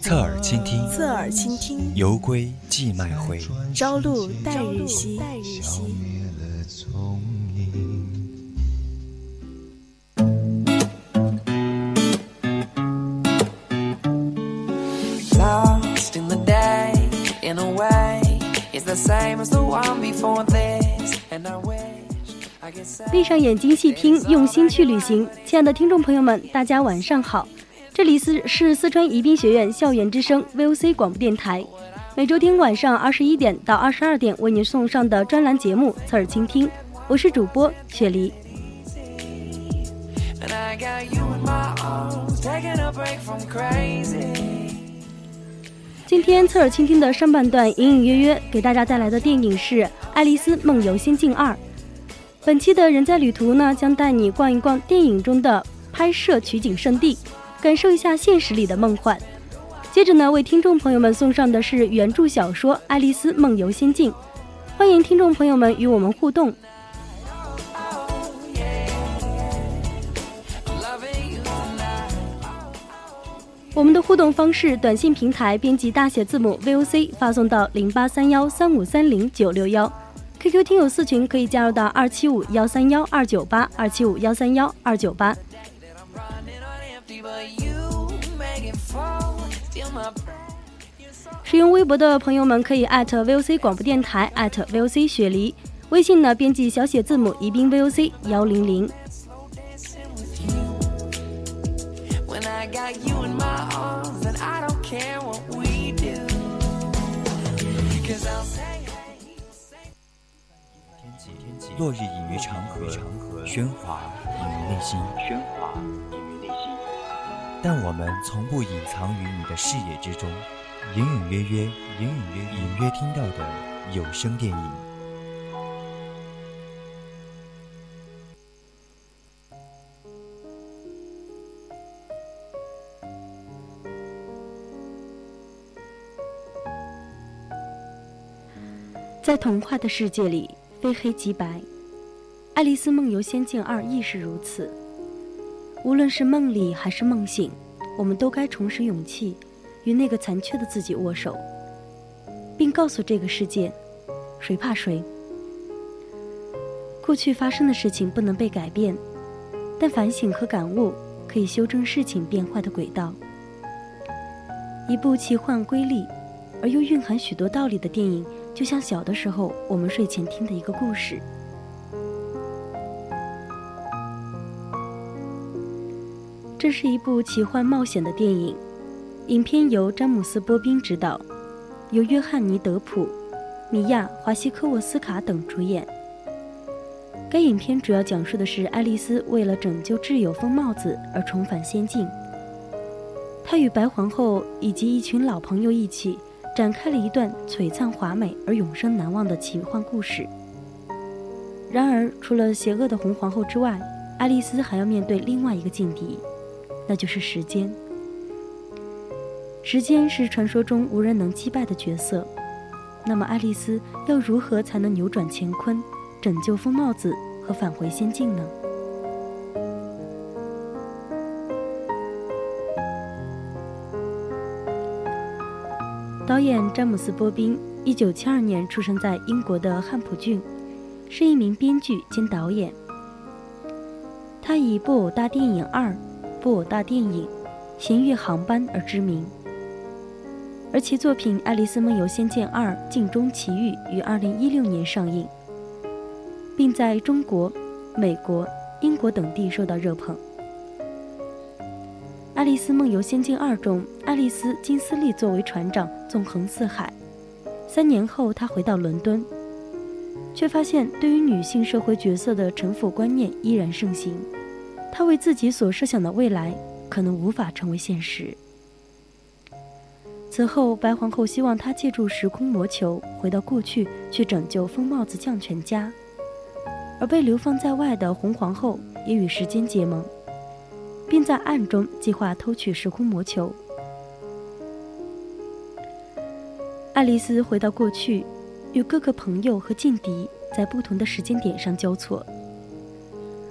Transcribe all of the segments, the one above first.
侧耳倾听，侧耳倾听。犹归寄麦回，朝露待日晞。闭上眼睛细听，用心去旅行。亲爱的听众朋友们，大家晚上好。这里是是四川宜宾学院校园之声 VOC 广播电台，每周天晚上二十一点到二十二点为您送上的专栏节目《侧耳倾听》，我是主播雪梨。今天侧耳倾听的上半段隐隐约约给大家带来的电影是《爱丽丝梦游仙境二》。本期的人在旅途呢，将带你逛一逛电影中的拍摄取景圣地。感受一下现实里的梦幻。接着呢，为听众朋友们送上的是原著小说《爱丽丝梦游仙境》，欢迎听众朋友们与我们互动。我们的互动方式：短信平台编辑大写字母 VOC 发送到零八三幺三五三零九六幺，QQ 听友四群可以加入到二七五幺三幺二九八二七五幺三幺二九八。使用微博的朋友们可以艾特 VOC 广播电台，艾特 VOC 雪梨。微信呢，编辑小写字母宜宾 VOC 幺零零。落日隐于长河，喧哗隐于内心。但我们从不隐藏于你的视野之中，隐隐约约、隐隐约隐约听到的有声电影。在童话的世界里，非黑即白，《爱丽丝梦游仙境二》亦是如此。无论是梦里还是梦醒，我们都该重拾勇气，与那个残缺的自己握手，并告诉这个世界：谁怕谁？过去发生的事情不能被改变，但反省和感悟可以修正事情变坏的轨道。一部奇幻瑰丽而又蕴含许多道理的电影，就像小的时候我们睡前听的一个故事。这是一部奇幻冒险的电影，影片由詹姆斯·波宾执导，由约翰尼·德普、米娅·华西科沃斯卡等主演。该影片主要讲述的是爱丽丝为了拯救挚友疯帽子而重返仙境，她与白皇后以及一群老朋友一起展开了一段璀璨华美而永生难忘的奇幻故事。然而，除了邪恶的红皇后之外，爱丽丝还要面对另外一个劲敌。那就是时间。时间是传说中无人能击败的角色，那么爱丽丝要如何才能扭转乾坤，拯救疯帽子和返回仙境呢？导演詹姆斯·波宾，一九七二年出生在英国的汉普郡，是一名编剧兼导演。他以《布偶大电影二》。布偶大电影《咸鱼航班》而知名，而其作品《爱丽丝梦游仙境二：镜中奇遇》于2016年上映，并在中国、美国、英国等地受到热捧。《爱丽丝梦游仙境二》中，爱丽丝金斯利作为船长纵横四海，三年后她回到伦敦，却发现对于女性社会角色的臣服观念依然盛行。他为自己所设想的未来可能无法成为现实。此后，白皇后希望他借助时空魔球回到过去，去拯救疯帽子将全家。而被流放在外的红皇后也与时间结盟，并在暗中计划偷取时空魔球。爱丽丝回到过去，与各个朋友和劲敌在不同的时间点上交错，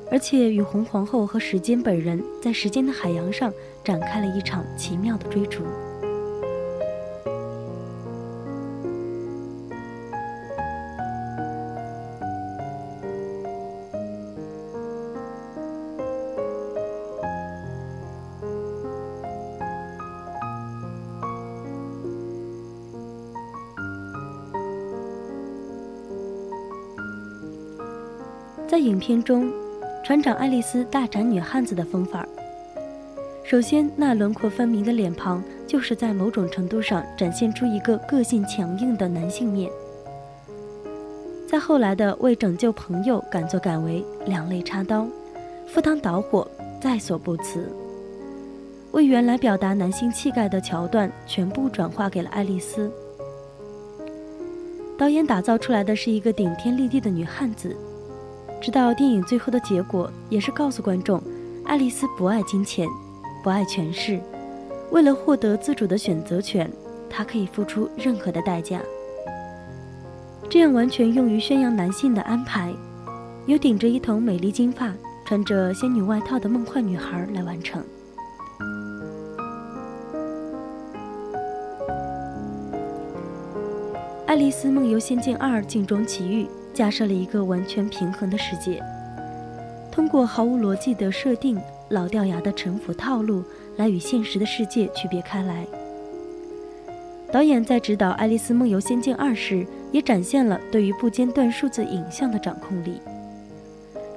而且与红皇后和时间本人在时间的海洋上展开了一场奇妙的追逐。在影片中，船长爱丽丝大展女汉子的风范儿。首先，那轮廓分明的脸庞，就是在某种程度上展现出一个个性强硬的男性面。在后来的为拯救朋友敢作敢为、两肋插刀、赴汤蹈火，在所不辞。为原来表达男性气概的桥段，全部转化给了爱丽丝。导演打造出来的是一个顶天立地的女汉子。直到电影最后的结果，也是告诉观众，爱丽丝不爱金钱，不爱权势，为了获得自主的选择权，她可以付出任何的代价。这样完全用于宣扬男性的安排，由顶着一头美丽金发、穿着仙女外套的梦幻女孩来完成。《爱丽丝梦游仙境二：镜中奇遇》。架设了一个完全平衡的世界，通过毫无逻辑的设定、老掉牙的城府套路来与现实的世界区别开来。导演在指导《爱丽丝梦游仙境二》时，也展现了对于不间断数字影像的掌控力。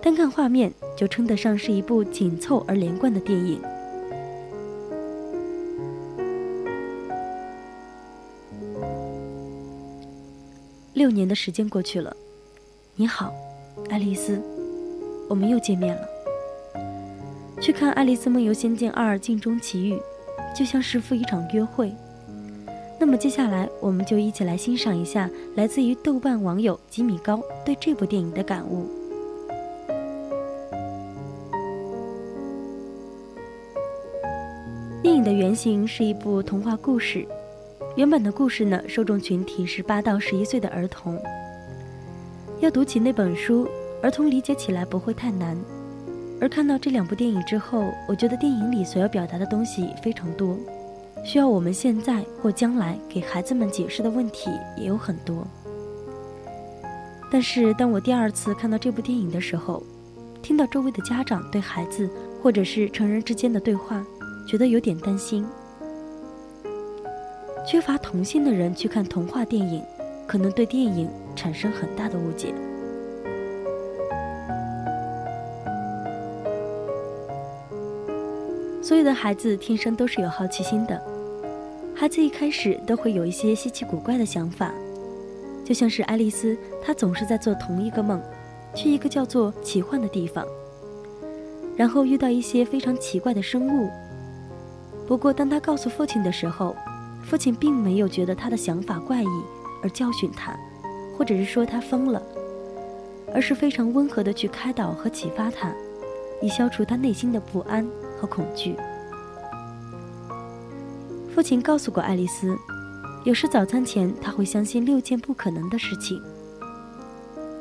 单看画面，就称得上是一部紧凑而连贯的电影。六年的时间过去了。你好，爱丽丝，我们又见面了。去看《爱丽丝梦游仙境二：镜中奇遇》，就像是赴一场约会。那么接下来，我们就一起来欣赏一下来自于豆瓣网友吉米高对这部电影的感悟。电影的原型是一部童话故事，原本的故事呢，受众群体是八到十一岁的儿童。要读起那本书，儿童理解起来不会太难。而看到这两部电影之后，我觉得电影里所要表达的东西非常多，需要我们现在或将来给孩子们解释的问题也有很多。但是当我第二次看到这部电影的时候，听到周围的家长对孩子或者是成人之间的对话，觉得有点担心。缺乏童心的人去看童话电影。可能对电影产生很大的误解。所有的孩子天生都是有好奇心的，孩子一开始都会有一些稀奇古怪的想法，就像是爱丽丝，她总是在做同一个梦，去一个叫做奇幻的地方，然后遇到一些非常奇怪的生物。不过，当他告诉父亲的时候，父亲并没有觉得他的想法怪异。而教训他，或者是说他疯了，而是非常温和的去开导和启发他，以消除他内心的不安和恐惧。父亲告诉过爱丽丝，有时早餐前他会相信六件不可能的事情，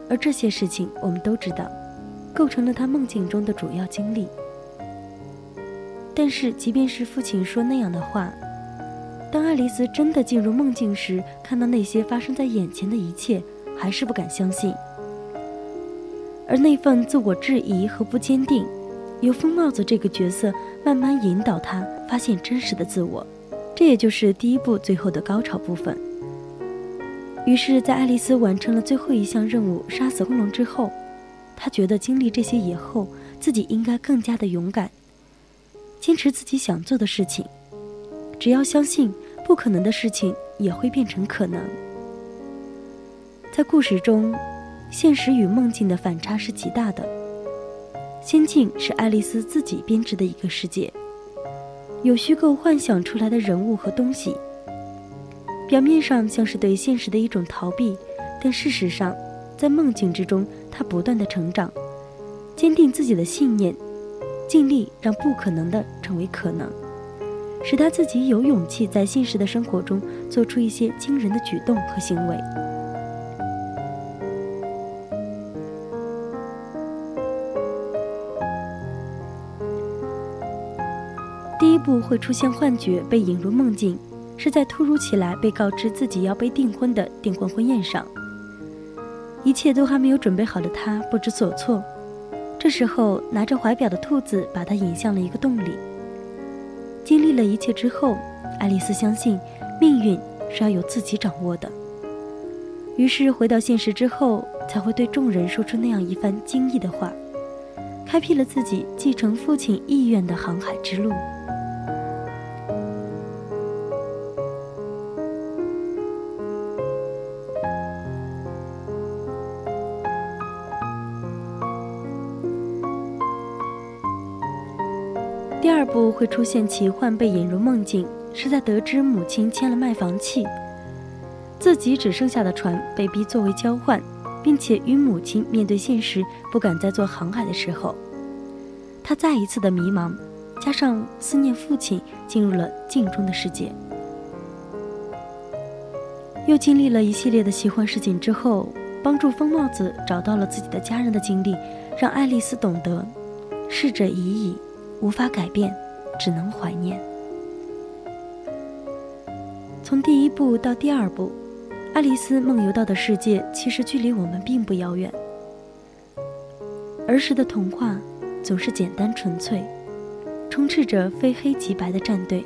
而这些事情我们都知道，构成了他梦境中的主要经历。但是，即便是父亲说那样的话。当爱丽丝真的进入梦境时，看到那些发生在眼前的一切，还是不敢相信。而那份自我质疑和不坚定，由疯帽子这个角色慢慢引导她发现真实的自我。这也就是第一部最后的高潮部分。于是，在爱丽丝完成了最后一项任务——杀死恐龙之后，她觉得经历这些以后，自己应该更加的勇敢，坚持自己想做的事情。只要相信，不可能的事情也会变成可能。在故事中，现实与梦境的反差是极大的。仙境是爱丽丝自己编织的一个世界，有虚构幻想出来的人物和东西，表面上像是对现实的一种逃避，但事实上，在梦境之中，她不断的成长，坚定自己的信念，尽力让不可能的成为可能，使他自己有勇气在现实的生活中做出一些惊人的举动和行为。第一步会出现幻觉，被引入梦境。是在突如其来被告知自己要被订婚的订婚婚宴上，一切都还没有准备好的他不知所措。这时候，拿着怀表的兔子把他引向了一个洞里。经历了一切之后，爱丽丝相信命运是要由自己掌握的。于是回到现实之后，才会对众人说出那样一番惊异的话，开辟了自己继承父亲意愿的航海之路。第二部会出现奇幻被引入梦境，是在得知母亲签了卖房契，自己只剩下的船被逼作为交换，并且与母亲面对现实不敢再做航海的时候，他再一次的迷茫，加上思念父亲，进入了镜中的世界。又经历了一系列的奇幻事情之后，帮助疯帽子找到了自己的家人的经历，让爱丽丝懂得，逝者已矣。无法改变，只能怀念。从第一步到第二步，爱丽丝梦游到的世界其实距离我们并不遥远。儿时的童话总是简单纯粹，充斥着非黑即白的战队。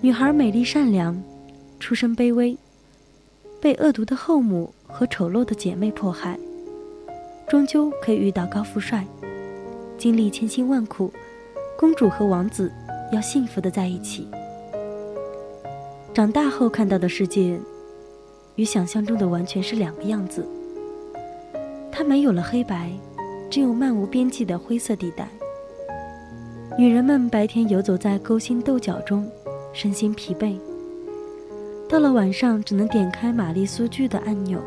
女孩美丽善良，出身卑微，被恶毒的后母和丑陋的姐妹迫害，终究可以遇到高富帅。经历千辛万苦，公主和王子要幸福的在一起。长大后看到的世界，与想象中的完全是两个样子。它没有了黑白，只有漫无边际的灰色地带。女人们白天游走在勾心斗角中，身心疲惫。到了晚上，只能点开玛丽苏剧的按钮，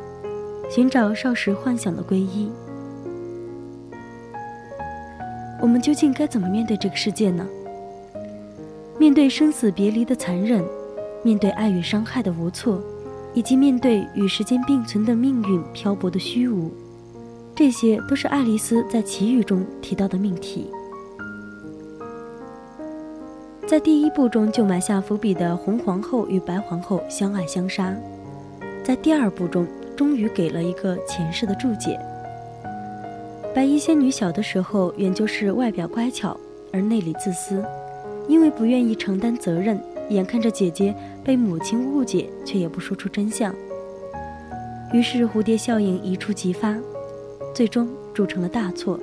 寻找少时幻想的皈依。我们究竟该怎么面对这个世界呢？面对生死别离的残忍，面对爱与伤害的无措，以及面对与时间并存的命运漂泊的虚无，这些都是爱丽丝在奇遇中提到的命题。在第一部中就埋下伏笔的红皇后与白皇后相爱相杀，在第二部中终于给了一个前世的注解。白衣仙女小的时候，原就是外表乖巧而内里自私，因为不愿意承担责任，眼看着姐姐被母亲误解，却也不说出真相。于是蝴蝶效应一触即发，最终铸成了大错。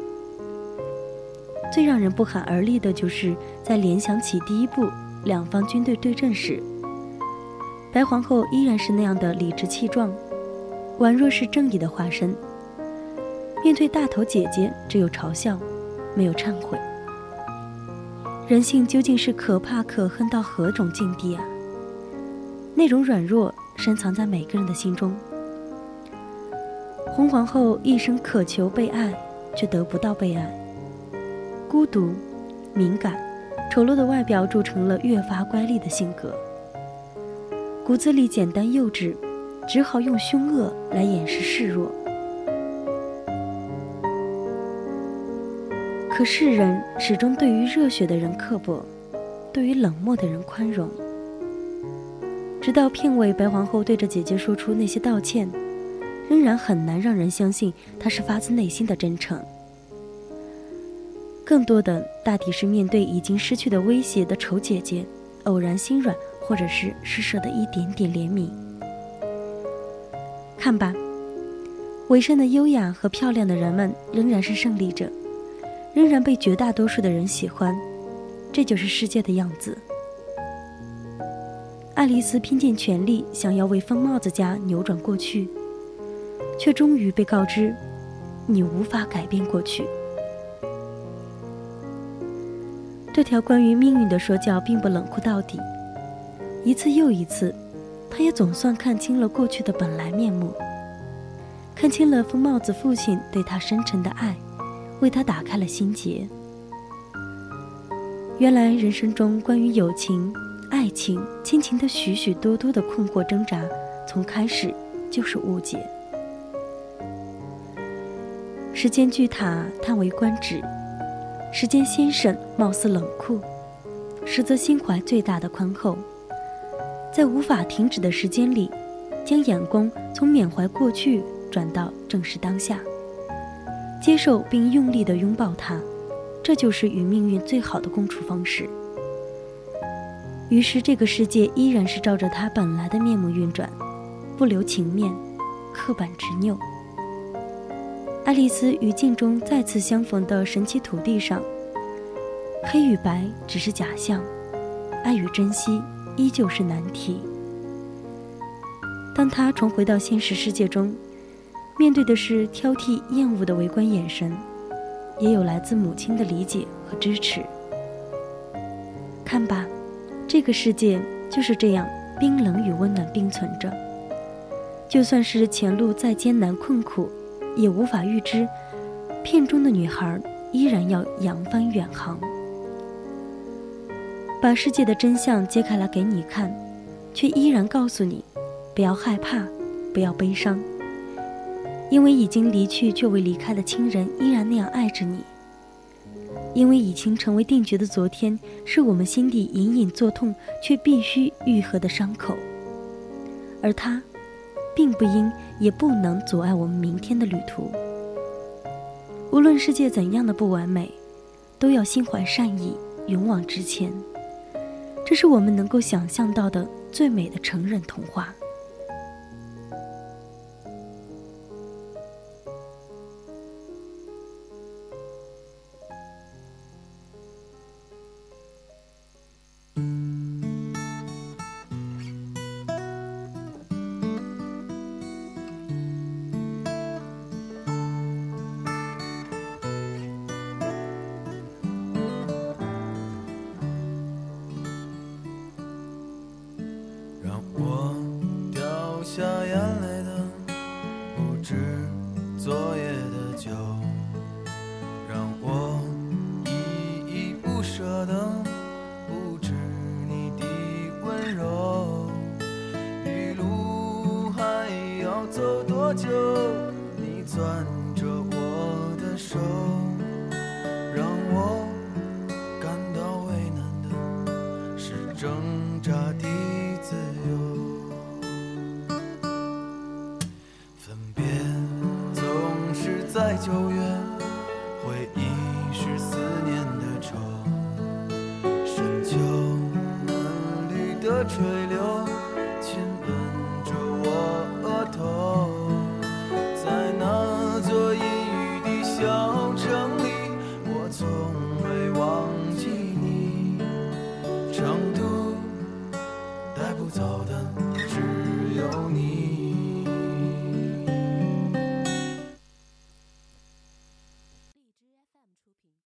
最让人不寒而栗的就是在联想起第一部两方军队对阵时，白皇后依然是那样的理直气壮，宛若是正义的化身。面对大头姐姐，只有嘲笑，没有忏悔。人性究竟是可怕可恨到何种境地啊？那种软弱深藏在每个人的心中。红皇后一生渴求被爱，却得不到被爱。孤独、敏感、丑陋的外表铸成了越发乖戾的性格。骨子里简单幼稚，只好用凶恶来掩饰示弱。可世人始终对于热血的人刻薄，对于冷漠的人宽容。直到片尾，白皇后对着姐姐说出那些道歉，仍然很难让人相信她是发自内心的真诚。更多的大抵是面对已经失去的威胁的丑姐姐，偶然心软，或者是施舍的一点点怜悯。看吧，伪善的优雅和漂亮的人们仍然是胜利者。仍然被绝大多数的人喜欢，这就是世界的样子。爱丽丝拼尽全力想要为疯帽子家扭转过去，却终于被告知，你无法改变过去。这条关于命运的说教并不冷酷到底，一次又一次，他也总算看清了过去的本来面目，看清了疯帽子父亲对他深沉的爱，为他打开了心结。原来人生中关于友情、爱情、亲情的许许多多的困惑挣扎，从开始就是误解。时间巨塔叹为观止，时间先生貌似冷酷，实则心怀最大的宽厚。在无法停止的时间里，将眼光从缅怀过去转到正视当下，接受并用力地拥抱它，这就是与命运最好的共处方式。于是，这个世界依然是照着它本来的面目运转，不留情面，刻板执拗。爱丽丝与镜中再次相逢的神奇土地上，黑与白只是假象，爱与珍惜。依旧是难题。当他重回到现实世界中，面对的是挑剔、厌恶的围观眼神，也有来自母亲的理解和支持。看吧，这个世界就是这样冰冷与温暖并存着。就算是前路再艰难困苦，也无法预知，片中的女孩依然要扬帆远航。把世界的真相揭开来给你看，却依然告诉你：不要害怕，不要悲伤，因为已经离去却未离开的亲人依然那样爱着你。因为已经成为定局的昨天，是我们心底隐隐作痛却必须愈合的伤口，而它，并不应也不能阻碍我们明天的旅途。无论世界怎样的不完美，都要心怀善意，勇往直前。这是我们能够想象到的最美的成人童话。昨夜的酒在九月回忆是思念的愁深秋嫩绿的垂柳。